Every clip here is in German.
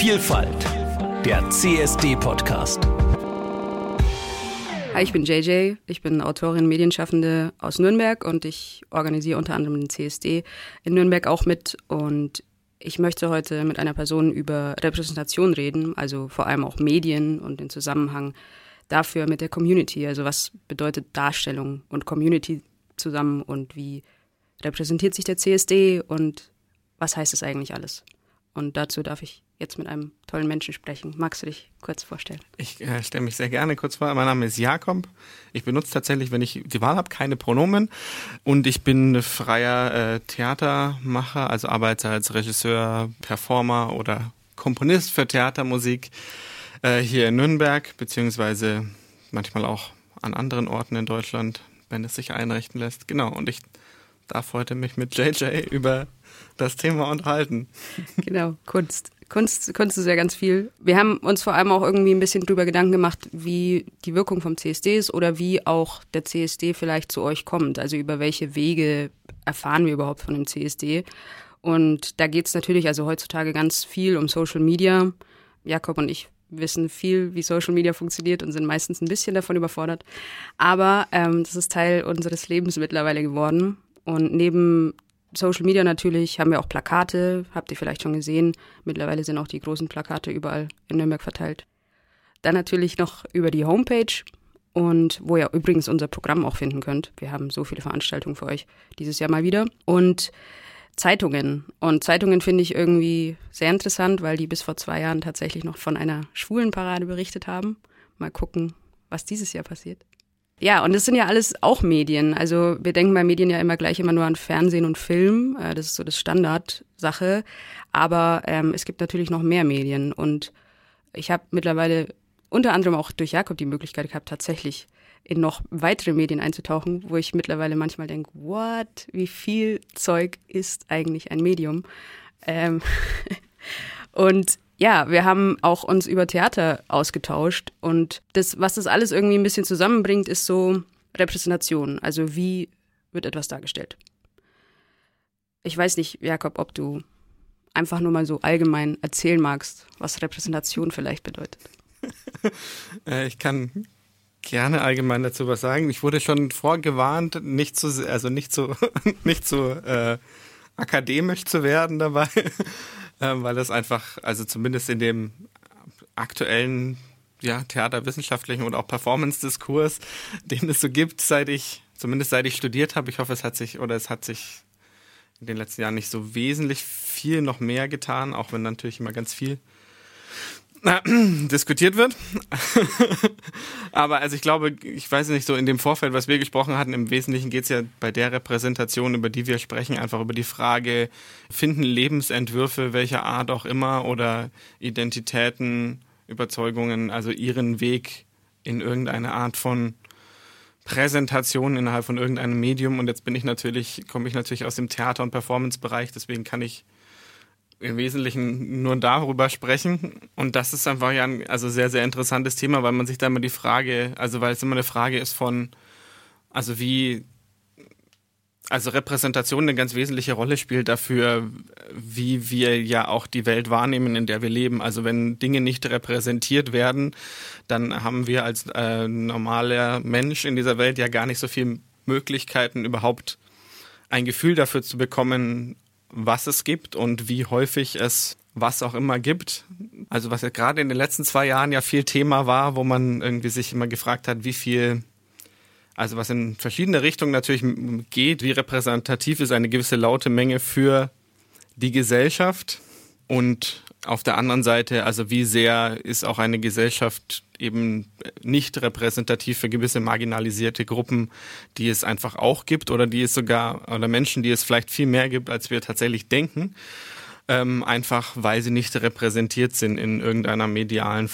Vielfalt, der CSD-Podcast. Hi, ich bin JJ. Ich bin Autorin, Medienschaffende aus Nürnberg und ich organisiere unter anderem den CSD in Nürnberg auch mit. Und ich möchte heute mit einer Person über Repräsentation reden, also vor allem auch Medien und den Zusammenhang dafür mit der Community. Also was bedeutet Darstellung und Community zusammen und wie repräsentiert sich der CSD und was heißt es eigentlich alles? Und dazu darf ich jetzt mit einem tollen Menschen sprechen. Magst du dich kurz vorstellen? Ich äh, stelle mich sehr gerne kurz vor. Mein Name ist Jakob. Ich benutze tatsächlich, wenn ich die Wahl habe, keine Pronomen. Und ich bin freier äh, Theatermacher, also arbeite als Regisseur, Performer oder Komponist für Theatermusik äh, hier in Nürnberg, beziehungsweise manchmal auch an anderen Orten in Deutschland, wenn es sich einrichten lässt. Genau. Und ich darf heute mich mit JJ über das Thema unterhalten. Genau, Kunst. Kunst, Kunst ist ja ganz viel. Wir haben uns vor allem auch irgendwie ein bisschen drüber Gedanken gemacht, wie die Wirkung vom CSD ist oder wie auch der CSD vielleicht zu euch kommt. Also über welche Wege erfahren wir überhaupt von dem CSD. Und da geht es natürlich also heutzutage ganz viel um Social Media. Jakob und ich wissen viel, wie Social Media funktioniert und sind meistens ein bisschen davon überfordert. Aber ähm, das ist Teil unseres Lebens mittlerweile geworden. Und neben Social Media natürlich haben wir auch Plakate, habt ihr vielleicht schon gesehen. Mittlerweile sind auch die großen Plakate überall in Nürnberg verteilt. Dann natürlich noch über die Homepage und wo ihr übrigens unser Programm auch finden könnt. Wir haben so viele Veranstaltungen für euch dieses Jahr mal wieder. Und Zeitungen. Und Zeitungen finde ich irgendwie sehr interessant, weil die bis vor zwei Jahren tatsächlich noch von einer schwulen Parade berichtet haben. Mal gucken, was dieses Jahr passiert. Ja, und das sind ja alles auch Medien. Also wir denken bei Medien ja immer gleich immer nur an Fernsehen und Film. Äh, das ist so das Standardsache. Aber ähm, es gibt natürlich noch mehr Medien. Und ich habe mittlerweile unter anderem auch durch Jakob die Möglichkeit gehabt, tatsächlich in noch weitere Medien einzutauchen, wo ich mittlerweile manchmal denke, what, wie viel Zeug ist eigentlich ein Medium? Ähm und ja, wir haben auch uns über Theater ausgetauscht und das, was das alles irgendwie ein bisschen zusammenbringt, ist so Repräsentation. Also wie wird etwas dargestellt? Ich weiß nicht, Jakob, ob du einfach nur mal so allgemein erzählen magst, was Repräsentation vielleicht bedeutet. Äh, ich kann gerne allgemein dazu was sagen. Ich wurde schon vorgewarnt, nicht zu, also nicht zu, nicht zu äh, akademisch zu werden dabei ähm, weil das einfach, also zumindest in dem aktuellen ja, theaterwissenschaftlichen und auch Performance-Diskurs, den es so gibt, seit ich, zumindest seit ich studiert habe. Ich hoffe, es hat sich, oder es hat sich in den letzten Jahren nicht so wesentlich viel noch mehr getan, auch wenn natürlich immer ganz viel diskutiert wird. Aber also ich glaube, ich weiß nicht, so in dem Vorfeld, was wir gesprochen hatten, im Wesentlichen geht es ja bei der Repräsentation, über die wir sprechen, einfach über die Frage, finden Lebensentwürfe welcher Art auch immer oder Identitäten, Überzeugungen, also ihren Weg in irgendeine Art von Präsentation innerhalb von irgendeinem Medium. Und jetzt bin ich natürlich, komme ich natürlich aus dem Theater- und Performance-Bereich, deswegen kann ich im Wesentlichen nur darüber sprechen. Und das ist einfach ja ein also sehr, sehr interessantes Thema, weil man sich da immer die Frage, also weil es immer eine Frage ist von, also wie, also Repräsentation eine ganz wesentliche Rolle spielt dafür, wie wir ja auch die Welt wahrnehmen, in der wir leben. Also wenn Dinge nicht repräsentiert werden, dann haben wir als äh, normaler Mensch in dieser Welt ja gar nicht so viele Möglichkeiten überhaupt ein Gefühl dafür zu bekommen, was es gibt und wie häufig es was auch immer gibt. Also was ja gerade in den letzten zwei Jahren ja viel Thema war, wo man irgendwie sich immer gefragt hat, wie viel, also was in verschiedene Richtungen natürlich geht, wie repräsentativ ist eine gewisse laute Menge für die Gesellschaft und auf der anderen Seite, also wie sehr ist auch eine Gesellschaft eben nicht repräsentativ für gewisse marginalisierte Gruppen, die es einfach auch gibt oder die es sogar, oder Menschen, die es vielleicht viel mehr gibt, als wir tatsächlich denken, ähm, einfach weil sie nicht repräsentiert sind in irgendeiner medialen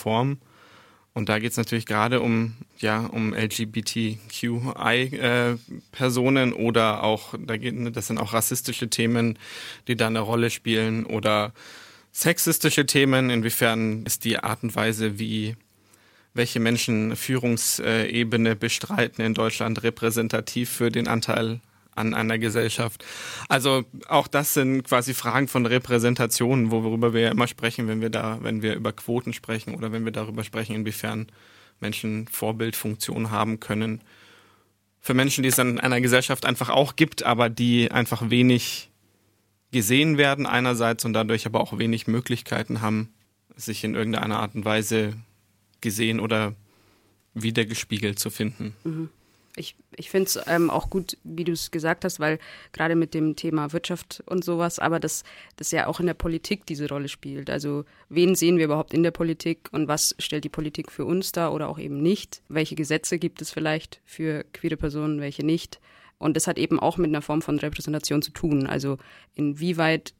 Und da geht es natürlich gerade um, ja, um LGBTQI-Personen äh, oder auch, da geht, das sind auch rassistische Themen, die da eine Rolle spielen oder sexistische Themen, inwiefern ist die Art und Weise, wie welche Menschen Führungsebene bestreiten in Deutschland repräsentativ für den Anteil an einer Gesellschaft. Also auch das sind quasi Fragen von Repräsentation, worüber wir ja immer sprechen, wenn wir da, wenn wir über Quoten sprechen oder wenn wir darüber sprechen, inwiefern Menschen Vorbildfunktion haben können. Für Menschen, die es in einer Gesellschaft einfach auch gibt, aber die einfach wenig gesehen werden einerseits und dadurch aber auch wenig Möglichkeiten haben, sich in irgendeiner Art und Weise gesehen oder wiedergespiegelt zu finden. Mhm. Ich, ich finde es ähm, auch gut, wie du es gesagt hast, weil gerade mit dem Thema Wirtschaft und sowas, aber das, das ja auch in der Politik diese Rolle spielt. Also wen sehen wir überhaupt in der Politik und was stellt die Politik für uns dar oder auch eben nicht? Welche Gesetze gibt es vielleicht für queere Personen, welche nicht? Und das hat eben auch mit einer Form von Repräsentation zu tun. Also inwieweit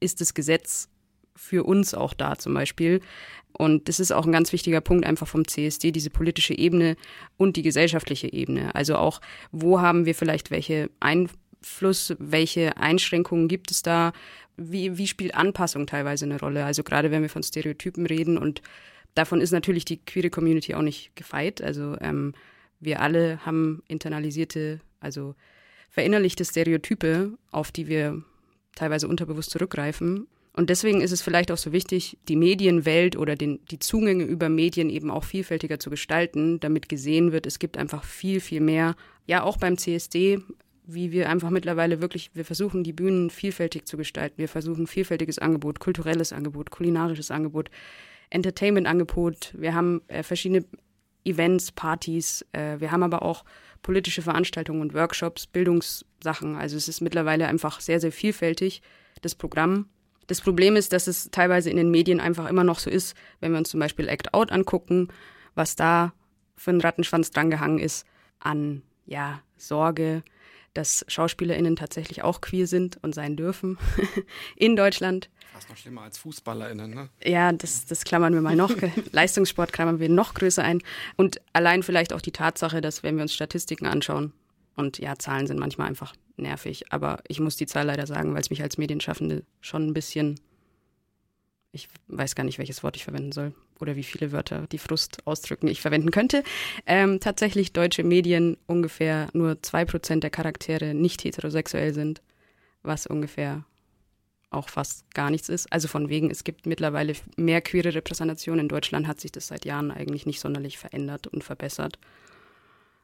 ist das Gesetz für uns auch da zum Beispiel? Und das ist auch ein ganz wichtiger Punkt einfach vom CSD, diese politische Ebene und die gesellschaftliche Ebene. Also auch, wo haben wir vielleicht welche Einfluss, welche Einschränkungen gibt es da? Wie, wie spielt Anpassung teilweise eine Rolle? Also gerade wenn wir von Stereotypen reden und davon ist natürlich die queere Community auch nicht gefeit. Also ähm, wir alle haben internalisierte, also verinnerlichte Stereotype, auf die wir teilweise unterbewusst zurückgreifen. Und deswegen ist es vielleicht auch so wichtig, die Medienwelt oder den, die Zugänge über Medien eben auch vielfältiger zu gestalten, damit gesehen wird, es gibt einfach viel, viel mehr. Ja, auch beim CSD, wie wir einfach mittlerweile wirklich, wir versuchen die Bühnen vielfältig zu gestalten. Wir versuchen vielfältiges Angebot, kulturelles Angebot, kulinarisches Angebot, Entertainment-Angebot. Wir haben äh, verschiedene Events, Partys. Äh, wir haben aber auch politische Veranstaltungen und Workshops, Bildungssachen. Also es ist mittlerweile einfach sehr, sehr vielfältig, das Programm. Das Problem ist, dass es teilweise in den Medien einfach immer noch so ist, wenn wir uns zum Beispiel Act Out angucken, was da für ein Rattenschwanz drangehangen ist an ja, Sorge, dass SchauspielerInnen tatsächlich auch queer sind und sein dürfen in Deutschland. Fast noch schlimmer als FußballerInnen, ne? Ja, das, das klammern wir mal noch. Leistungssport klammern wir noch größer ein. Und allein vielleicht auch die Tatsache, dass, wenn wir uns Statistiken anschauen, und ja, Zahlen sind manchmal einfach nervig, aber ich muss die Zahl leider sagen, weil es mich als Medienschaffende schon ein bisschen, ich weiß gar nicht, welches Wort ich verwenden soll oder wie viele Wörter die Frust ausdrücken ich verwenden könnte. Ähm, tatsächlich deutsche Medien ungefähr nur zwei Prozent der Charaktere nicht heterosexuell sind, was ungefähr auch fast gar nichts ist. Also von wegen, es gibt mittlerweile mehr queere Repräsentation. In Deutschland hat sich das seit Jahren eigentlich nicht sonderlich verändert und verbessert.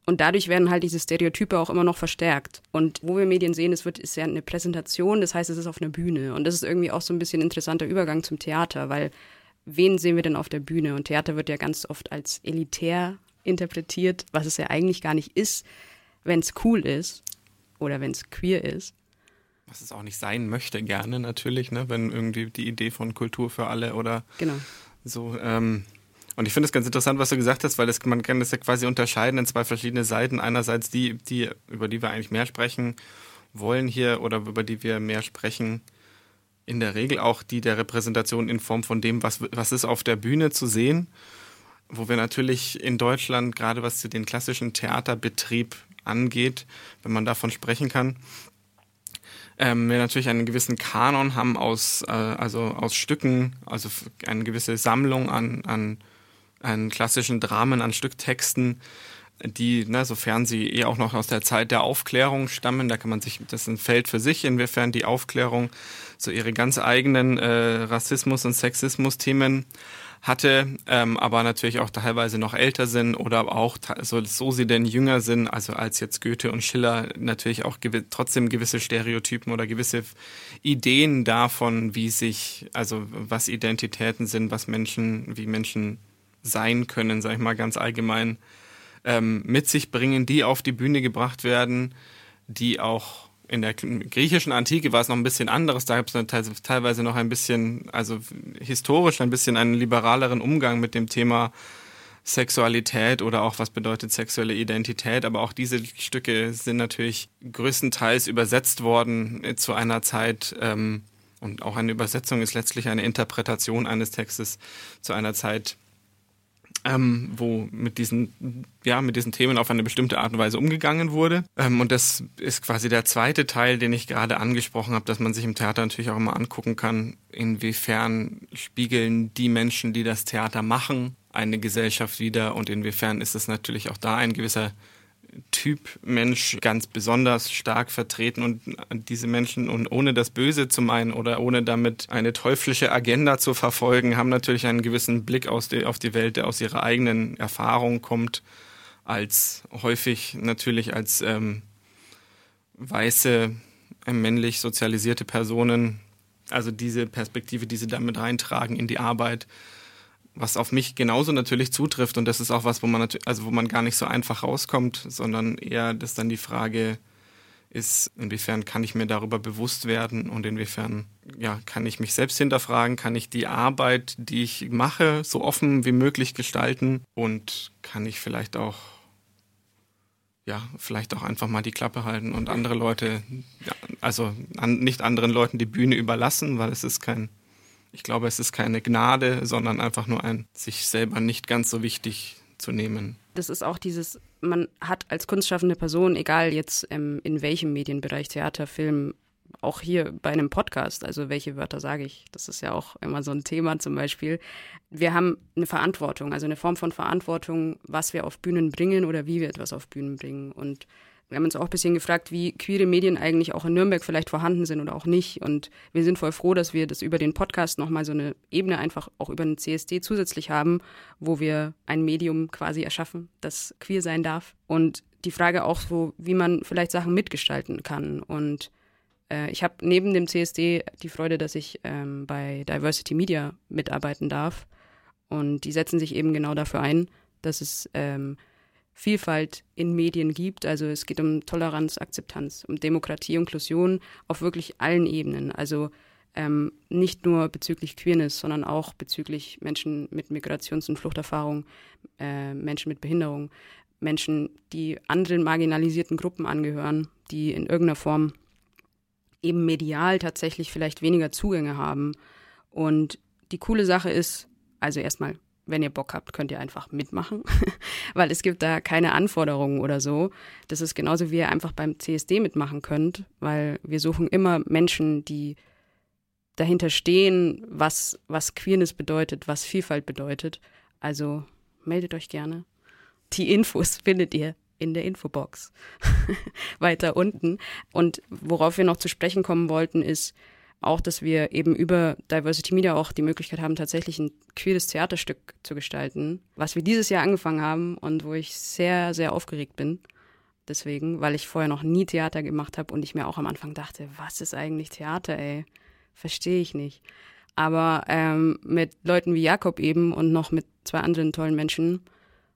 Und dadurch werden halt diese Stereotype auch immer noch verstärkt. Und wo wir Medien sehen, es wird, ist ja eine Präsentation, das heißt, es ist auf einer Bühne. Und das ist irgendwie auch so ein bisschen ein interessanter Übergang zum Theater, weil wen sehen wir denn auf der Bühne? Und Theater wird ja ganz oft als elitär interpretiert, was es ja eigentlich gar nicht ist, wenn es cool ist oder wenn es queer ist. Was es auch nicht sein möchte, gerne natürlich, ne? wenn irgendwie die Idee von Kultur für alle oder genau. so ähm, und ich finde es ganz interessant, was du gesagt hast, weil das, man kann das ja quasi unterscheiden in zwei verschiedene Seiten. Einerseits die, die, über die wir eigentlich mehr sprechen wollen hier oder über die wir mehr sprechen, in der Regel auch die der Repräsentation in Form von dem, was, was ist auf der Bühne zu sehen, wo wir natürlich in Deutschland, gerade was den klassischen Theaterbetrieb angeht, wenn man davon sprechen kann, ähm, wir natürlich einen gewissen Kanon haben aus, äh, also aus Stücken, also eine gewisse Sammlung an, an an klassischen Dramen, an Stücktexten, die, ne, sofern sie eh auch noch aus der Zeit der Aufklärung stammen, da kann man sich, das ist ein Feld für sich, inwiefern die Aufklärung so ihre ganz eigenen äh, Rassismus- und Sexismus-Themen hatte, ähm, aber natürlich auch teilweise noch älter sind oder auch so, so sie denn jünger sind, also als jetzt Goethe und Schiller natürlich auch gewi trotzdem gewisse Stereotypen oder gewisse Ideen davon, wie sich, also was Identitäten sind, was Menschen, wie Menschen sein können, sag ich mal ganz allgemein, ähm, mit sich bringen, die auf die Bühne gebracht werden, die auch in der griechischen Antike war es noch ein bisschen anderes. Da gab es teilweise noch ein bisschen, also historisch ein bisschen einen liberaleren Umgang mit dem Thema Sexualität oder auch was bedeutet sexuelle Identität. Aber auch diese Stücke sind natürlich größtenteils übersetzt worden zu einer Zeit, ähm, und auch eine Übersetzung ist letztlich eine Interpretation eines Textes zu einer Zeit, ähm, wo mit diesen, ja, mit diesen Themen auf eine bestimmte Art und Weise umgegangen wurde. Ähm, und das ist quasi der zweite Teil, den ich gerade angesprochen habe, dass man sich im Theater natürlich auch immer angucken kann, inwiefern spiegeln die Menschen, die das Theater machen, eine Gesellschaft wider und inwiefern ist es natürlich auch da ein gewisser Typ Mensch ganz besonders stark vertreten und diese Menschen, und ohne das Böse zu meinen oder ohne damit eine teuflische Agenda zu verfolgen, haben natürlich einen gewissen Blick die, auf die Welt, der aus ihrer eigenen Erfahrung kommt, als häufig natürlich als ähm, weiße, äh, männlich sozialisierte Personen, also diese Perspektive, die sie damit reintragen in die Arbeit, was auf mich genauso natürlich zutrifft. Und das ist auch was, wo man also wo man gar nicht so einfach rauskommt, sondern eher das dann die Frage ist, inwiefern kann ich mir darüber bewusst werden und inwiefern ja, kann ich mich selbst hinterfragen, kann ich die Arbeit, die ich mache, so offen wie möglich gestalten? Und kann ich vielleicht auch ja, vielleicht auch einfach mal die Klappe halten und andere Leute, also an, nicht anderen Leuten die Bühne überlassen, weil es ist kein ich glaube, es ist keine Gnade, sondern einfach nur ein sich selber nicht ganz so wichtig zu nehmen. Das ist auch dieses, man hat als kunstschaffende Person, egal jetzt ähm, in welchem Medienbereich, Theater, Film, auch hier bei einem Podcast, also welche Wörter sage ich, das ist ja auch immer so ein Thema zum Beispiel. Wir haben eine Verantwortung, also eine Form von Verantwortung, was wir auf Bühnen bringen oder wie wir etwas auf Bühnen bringen. Und wir haben uns auch ein bisschen gefragt, wie queere Medien eigentlich auch in Nürnberg vielleicht vorhanden sind oder auch nicht. Und wir sind voll froh, dass wir das über den Podcast nochmal so eine Ebene einfach auch über den CSD zusätzlich haben, wo wir ein Medium quasi erschaffen, das queer sein darf. Und die Frage auch so, wie man vielleicht Sachen mitgestalten kann. Und äh, ich habe neben dem CSD die Freude, dass ich ähm, bei Diversity Media mitarbeiten darf. Und die setzen sich eben genau dafür ein, dass es ähm, Vielfalt in Medien gibt. Also es geht um Toleranz, Akzeptanz, um Demokratie, Inklusion auf wirklich allen Ebenen. Also ähm, nicht nur bezüglich Queerness, sondern auch bezüglich Menschen mit Migrations- und Fluchterfahrung, äh, Menschen mit Behinderung, Menschen, die anderen marginalisierten Gruppen angehören, die in irgendeiner Form eben medial tatsächlich vielleicht weniger Zugänge haben. Und die coole Sache ist, also erstmal wenn ihr Bock habt, könnt ihr einfach mitmachen, weil es gibt da keine Anforderungen oder so. Das ist genauso wie ihr einfach beim CSD mitmachen könnt, weil wir suchen immer Menschen, die dahinter stehen, was, was Queerness bedeutet, was Vielfalt bedeutet. Also meldet euch gerne. Die Infos findet ihr in der Infobox weiter unten. Und worauf wir noch zu sprechen kommen wollten, ist, auch, dass wir eben über Diversity Media auch die Möglichkeit haben, tatsächlich ein queeres Theaterstück zu gestalten, was wir dieses Jahr angefangen haben und wo ich sehr, sehr aufgeregt bin. Deswegen, weil ich vorher noch nie Theater gemacht habe und ich mir auch am Anfang dachte, was ist eigentlich Theater, ey? Verstehe ich nicht. Aber ähm, mit Leuten wie Jakob eben und noch mit zwei anderen tollen Menschen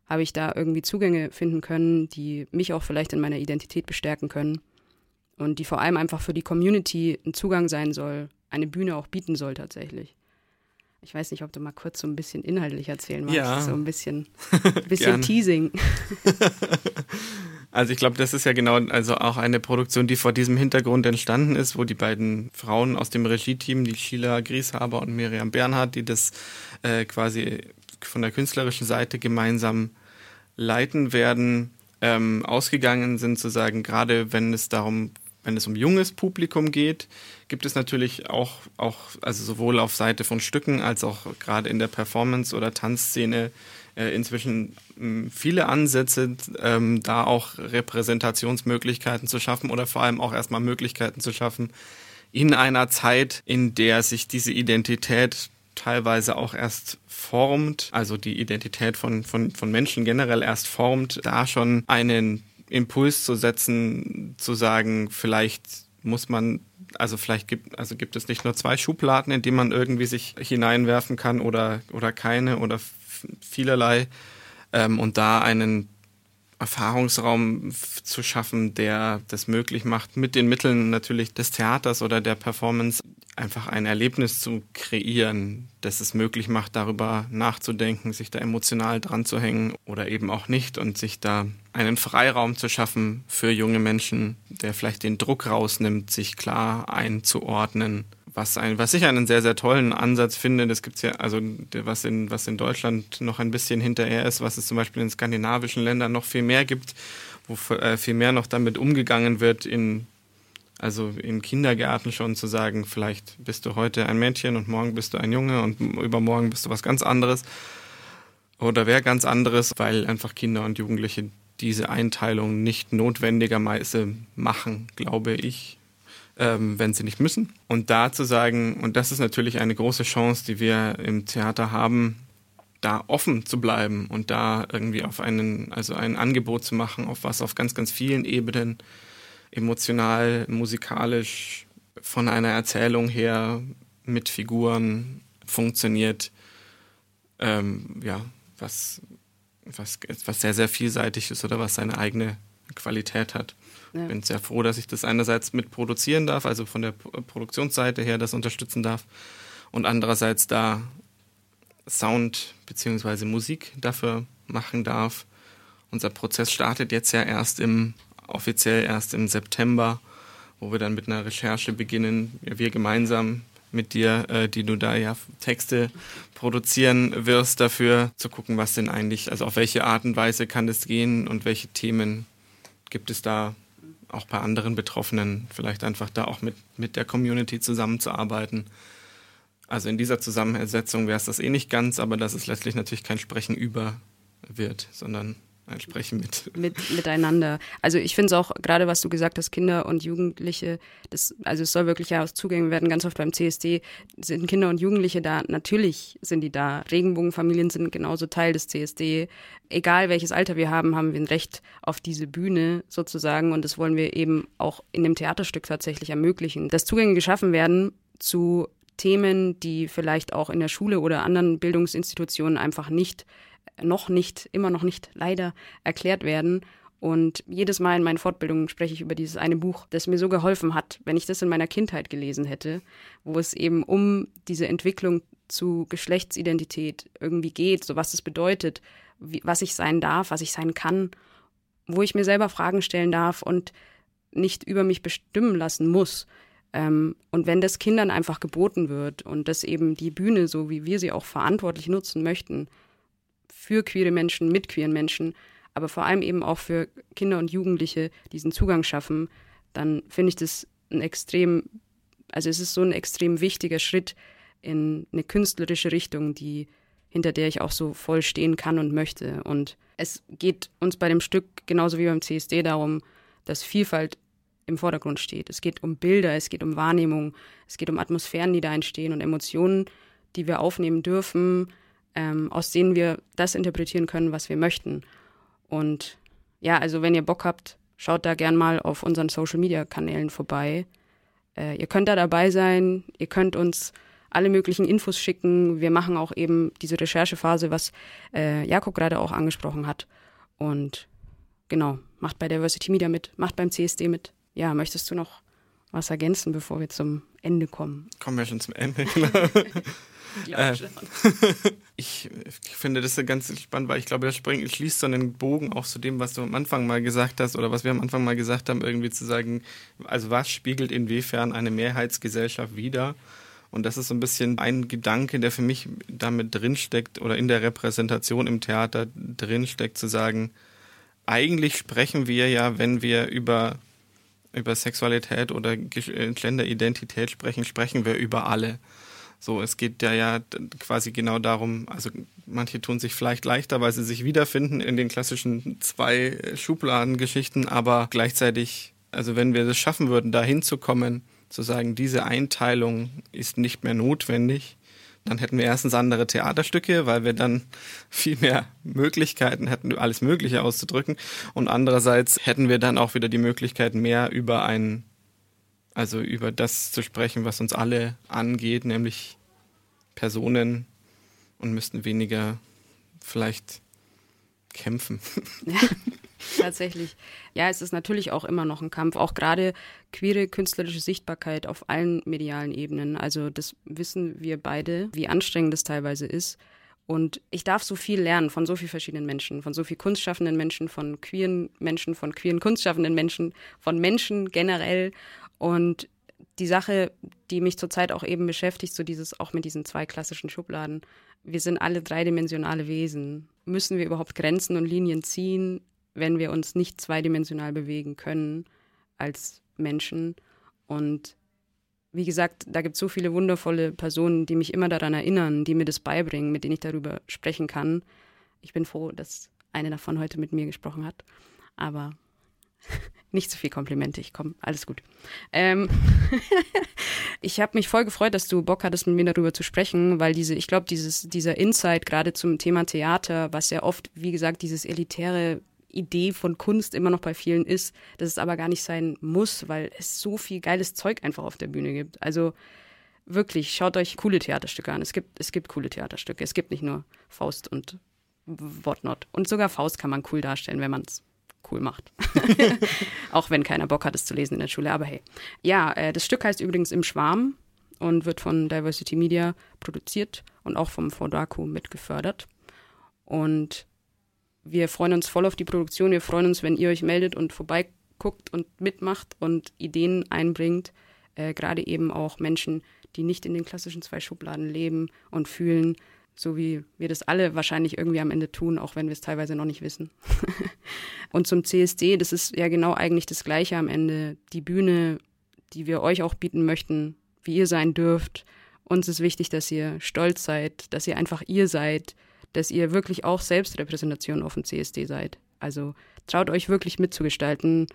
habe ich da irgendwie Zugänge finden können, die mich auch vielleicht in meiner Identität bestärken können und die vor allem einfach für die Community ein Zugang sein soll, eine Bühne auch bieten soll tatsächlich. Ich weiß nicht, ob du mal kurz so ein bisschen inhaltlich erzählen magst. Ja. So ein bisschen, bisschen Teasing. also ich glaube, das ist ja genau also auch eine Produktion, die vor diesem Hintergrund entstanden ist, wo die beiden Frauen aus dem Regie-Team, die Sheila Grieshaber und Miriam Bernhardt, die das äh, quasi von der künstlerischen Seite gemeinsam leiten werden, ähm, ausgegangen sind, zu sagen, gerade wenn es darum wenn es um junges Publikum geht, gibt es natürlich auch, auch, also sowohl auf Seite von Stücken als auch gerade in der Performance- oder Tanzszene äh, inzwischen äh, viele Ansätze, ähm, da auch Repräsentationsmöglichkeiten zu schaffen oder vor allem auch erstmal Möglichkeiten zu schaffen, in einer Zeit, in der sich diese Identität teilweise auch erst formt, also die Identität von, von, von Menschen generell erst formt, da schon einen Impuls zu setzen, zu sagen, vielleicht muss man, also vielleicht gibt, also gibt es nicht nur zwei Schubladen, in die man irgendwie sich hineinwerfen kann oder, oder keine oder vielerlei ähm, und da einen Erfahrungsraum zu schaffen, der das möglich macht, mit den Mitteln natürlich des Theaters oder der Performance einfach ein Erlebnis zu kreieren, das es möglich macht, darüber nachzudenken, sich da emotional dran zu hängen oder eben auch nicht und sich da einen Freiraum zu schaffen für junge Menschen, der vielleicht den Druck rausnimmt, sich klar einzuordnen. Was, ein, was ich einen sehr, sehr tollen Ansatz finde, das gibt's ja, also was in, was in Deutschland noch ein bisschen hinterher ist, was es zum Beispiel in skandinavischen Ländern noch viel mehr gibt, wo äh, viel mehr noch damit umgegangen wird, in also im Kindergarten schon zu sagen, vielleicht bist du heute ein Mädchen und morgen bist du ein Junge und übermorgen bist du was ganz anderes oder wer ganz anderes, weil einfach Kinder und Jugendliche diese Einteilung nicht notwendigerweise machen, glaube ich, ähm, wenn sie nicht müssen. Und da zu sagen, und das ist natürlich eine große Chance, die wir im Theater haben, da offen zu bleiben und da irgendwie auf einen, also ein Angebot zu machen, auf was auf ganz, ganz vielen Ebenen emotional, musikalisch, von einer Erzählung her mit Figuren funktioniert, ähm, ja, was, was, was sehr, sehr vielseitig ist oder was seine eigene Qualität hat. Ich ja. bin sehr froh, dass ich das einerseits mit produzieren darf, also von der Produktionsseite her das unterstützen darf und andererseits da Sound bzw. Musik dafür machen darf. Unser Prozess startet jetzt ja erst im, offiziell erst im September, wo wir dann mit einer Recherche beginnen, wir gemeinsam mit dir, äh, die du da ja Texte produzieren wirst, dafür zu gucken, was denn eigentlich, also auf welche Art und Weise kann das gehen und welche Themen gibt es da auch bei anderen Betroffenen, vielleicht einfach da auch mit, mit der Community zusammenzuarbeiten. Also in dieser Zusammensetzung wäre es das eh nicht ganz, aber dass es letztlich natürlich kein Sprechen über wird, sondern Sprechen mit. mit miteinander. Also ich finde es auch, gerade was du gesagt hast, Kinder und Jugendliche, das, also es soll wirklich ja aus Zugängen werden, ganz oft beim CSD sind Kinder und Jugendliche da, natürlich sind die da. Regenbogenfamilien sind genauso Teil des CSD. Egal welches Alter wir haben, haben wir ein Recht auf diese Bühne sozusagen und das wollen wir eben auch in dem Theaterstück tatsächlich ermöglichen. Dass Zugänge geschaffen werden zu Themen, die vielleicht auch in der Schule oder anderen Bildungsinstitutionen einfach nicht, noch nicht, immer noch nicht leider erklärt werden. Und jedes Mal in meinen Fortbildungen spreche ich über dieses eine Buch, das mir so geholfen hat, wenn ich das in meiner Kindheit gelesen hätte, wo es eben um diese Entwicklung zu Geschlechtsidentität irgendwie geht, so was es bedeutet, wie, was ich sein darf, was ich sein kann, wo ich mir selber Fragen stellen darf und nicht über mich bestimmen lassen muss. Ähm, und wenn das Kindern einfach geboten wird und das eben die Bühne, so wie wir sie auch verantwortlich nutzen möchten, für queere Menschen, mit queeren Menschen, aber vor allem eben auch für Kinder und Jugendliche diesen Zugang schaffen, dann finde ich das ein extrem, also es ist so ein extrem wichtiger Schritt in eine künstlerische Richtung, die hinter der ich auch so voll stehen kann und möchte. Und es geht uns bei dem Stück genauso wie beim CSD darum, dass Vielfalt im Vordergrund steht. Es geht um Bilder, es geht um Wahrnehmung, es geht um Atmosphären, die da entstehen und Emotionen, die wir aufnehmen dürfen, ähm, aus denen wir das interpretieren können, was wir möchten. Und ja, also wenn ihr Bock habt, schaut da gern mal auf unseren Social-Media-Kanälen vorbei. Äh, ihr könnt da dabei sein, ihr könnt uns alle möglichen Infos schicken. Wir machen auch eben diese Recherchephase, was äh, Jakob gerade auch angesprochen hat. Und genau, macht bei Diversity Media mit, macht beim CSD mit ja, möchtest du noch was ergänzen, bevor wir zum Ende kommen? Kommen wir schon zum Ende, genau. äh, ich, ich, finde das ganz spannend, weil ich glaube, das springt, schließt so einen Bogen auch zu dem, was du am Anfang mal gesagt hast oder was wir am Anfang mal gesagt haben, irgendwie zu sagen, also was spiegelt inwiefern eine Mehrheitsgesellschaft wider? Und das ist so ein bisschen ein Gedanke, der für mich damit drinsteckt oder in der Repräsentation im Theater drinsteckt, zu sagen, eigentlich sprechen wir ja, wenn wir über über Sexualität oder äh, Genderidentität sprechen, sprechen wir über alle. So, es geht ja ja quasi genau darum, also manche tun sich vielleicht leichter, weil sie sich wiederfinden in den klassischen zwei Schubladengeschichten, aber gleichzeitig, also wenn wir es schaffen würden, da hinzukommen, zu sagen, diese Einteilung ist nicht mehr notwendig, dann hätten wir erstens andere Theaterstücke, weil wir dann viel mehr Möglichkeiten hätten, alles Mögliche auszudrücken. Und andererseits hätten wir dann auch wieder die Möglichkeit, mehr über ein, also über das zu sprechen, was uns alle angeht, nämlich Personen und müssten weniger vielleicht kämpfen. Ja, tatsächlich. Ja, es ist natürlich auch immer noch ein Kampf, auch gerade queere künstlerische Sichtbarkeit auf allen medialen Ebenen. Also das wissen wir beide, wie anstrengend das teilweise ist. Und ich darf so viel lernen von so vielen verschiedenen Menschen, von so viel kunstschaffenden Menschen, von queeren Menschen, von queeren kunstschaffenden Menschen, von Menschen generell. Und die Sache, die mich zurzeit auch eben beschäftigt, so dieses auch mit diesen zwei klassischen Schubladen. Wir sind alle dreidimensionale Wesen. Müssen wir überhaupt Grenzen und Linien ziehen, wenn wir uns nicht zweidimensional bewegen können als Menschen? Und wie gesagt, da gibt es so viele wundervolle Personen, die mich immer daran erinnern, die mir das beibringen, mit denen ich darüber sprechen kann. Ich bin froh, dass eine davon heute mit mir gesprochen hat. Aber nicht zu viel Komplimente, ich komme, alles gut. Ähm ich habe mich voll gefreut, dass du Bock hattest, mit mir darüber zu sprechen, weil diese, ich glaube, dieses, dieser Insight gerade zum Thema Theater, was ja oft, wie gesagt, dieses elitäre Idee von Kunst immer noch bei vielen ist, dass es aber gar nicht sein muss, weil es so viel geiles Zeug einfach auf der Bühne gibt. Also wirklich, schaut euch coole Theaterstücke an. Es gibt, es gibt coole Theaterstücke. Es gibt nicht nur Faust und whatnot. Und sogar Faust kann man cool darstellen, wenn man es cool macht. Auch wenn keiner Bock hat, es zu lesen in der Schule. Aber hey. Ja, äh, das Stück heißt übrigens Im Schwarm und wird von Diversity Media produziert und auch vom Fodaku mitgefördert. Und wir freuen uns voll auf die Produktion. Wir freuen uns, wenn ihr euch meldet und vorbeiguckt und mitmacht und Ideen einbringt. Äh, Gerade eben auch Menschen, die nicht in den klassischen zwei Schubladen leben und fühlen, so wie wir das alle wahrscheinlich irgendwie am Ende tun, auch wenn wir es teilweise noch nicht wissen. und zum CSD, das ist ja genau eigentlich das Gleiche am Ende. Die Bühne, die wir euch auch bieten möchten, wie ihr sein dürft. Uns ist wichtig, dass ihr stolz seid, dass ihr einfach ihr seid, dass ihr wirklich auch Selbstrepräsentation auf dem CSD seid. Also traut euch wirklich mitzugestalten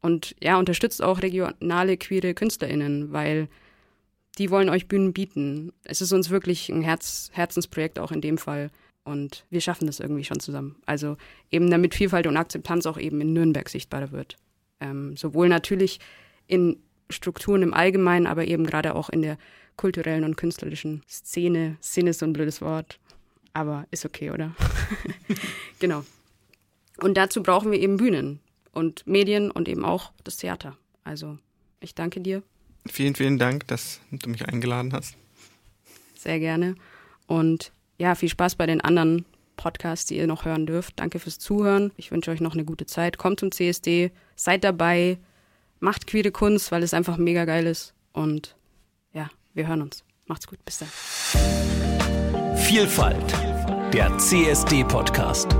und ja, unterstützt auch regionale queere KünstlerInnen, weil die wollen euch Bühnen bieten. Es ist uns wirklich ein Herz, Herzensprojekt auch in dem Fall. Und wir schaffen das irgendwie schon zusammen. Also eben damit Vielfalt und Akzeptanz auch eben in Nürnberg sichtbarer wird. Ähm, sowohl natürlich in Strukturen im Allgemeinen, aber eben gerade auch in der kulturellen und künstlerischen Szene. Szene ist so ein blödes Wort, aber ist okay, oder? genau. Und dazu brauchen wir eben Bühnen und Medien und eben auch das Theater. Also ich danke dir Vielen, vielen Dank, dass du mich eingeladen hast. Sehr gerne. Und ja, viel Spaß bei den anderen Podcasts, die ihr noch hören dürft. Danke fürs Zuhören. Ich wünsche euch noch eine gute Zeit. Kommt zum CSD, seid dabei, macht queere Kunst, weil es einfach mega geil ist. Und ja, wir hören uns. Macht's gut. Bis dann. Vielfalt, der CSD-Podcast.